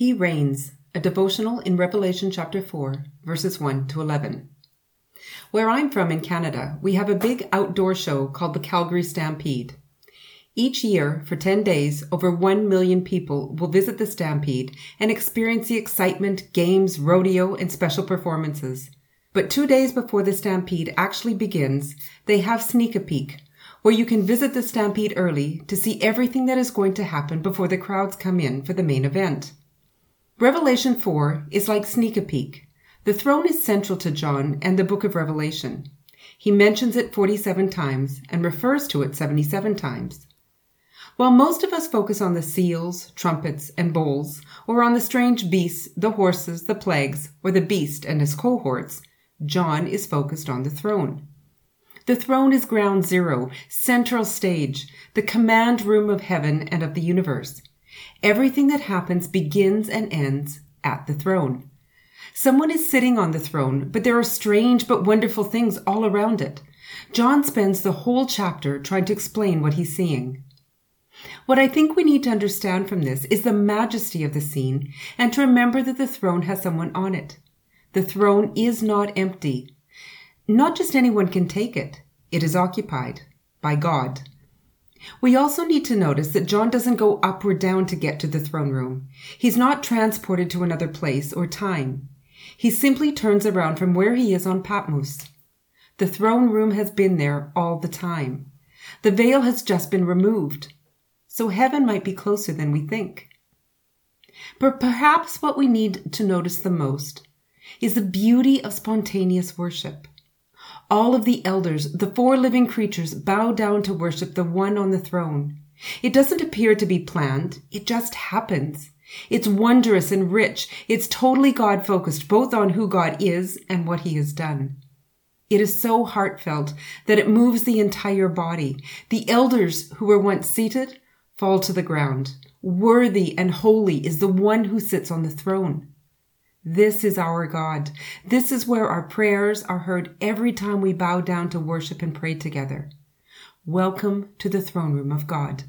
He reigns, a devotional in Revelation chapter 4, verses 1 to 11. Where I'm from in Canada, we have a big outdoor show called the Calgary Stampede. Each year, for 10 days, over 1 million people will visit the Stampede and experience the excitement, games, rodeo, and special performances. But two days before the Stampede actually begins, they have Sneak a Peek, where you can visit the Stampede early to see everything that is going to happen before the crowds come in for the main event. Revelation 4 is like Sneak a Peek. The throne is central to John and the book of Revelation. He mentions it 47 times and refers to it 77 times. While most of us focus on the seals, trumpets, and bowls, or on the strange beasts, the horses, the plagues, or the beast and his cohorts, John is focused on the throne. The throne is ground zero, central stage, the command room of heaven and of the universe. Everything that happens begins and ends at the throne. Someone is sitting on the throne, but there are strange but wonderful things all around it. John spends the whole chapter trying to explain what he's seeing. What I think we need to understand from this is the majesty of the scene and to remember that the throne has someone on it. The throne is not empty. Not just anyone can take it. It is occupied by God. We also need to notice that John doesn't go up or down to get to the throne room. He's not transported to another place or time. He simply turns around from where he is on Patmos. The throne room has been there all the time. The veil has just been removed. So heaven might be closer than we think. But perhaps what we need to notice the most is the beauty of spontaneous worship. All of the elders, the four living creatures, bow down to worship the one on the throne. It doesn't appear to be planned. It just happens. It's wondrous and rich. It's totally God focused, both on who God is and what he has done. It is so heartfelt that it moves the entire body. The elders who were once seated fall to the ground. Worthy and holy is the one who sits on the throne. This is our God. This is where our prayers are heard every time we bow down to worship and pray together. Welcome to the throne room of God.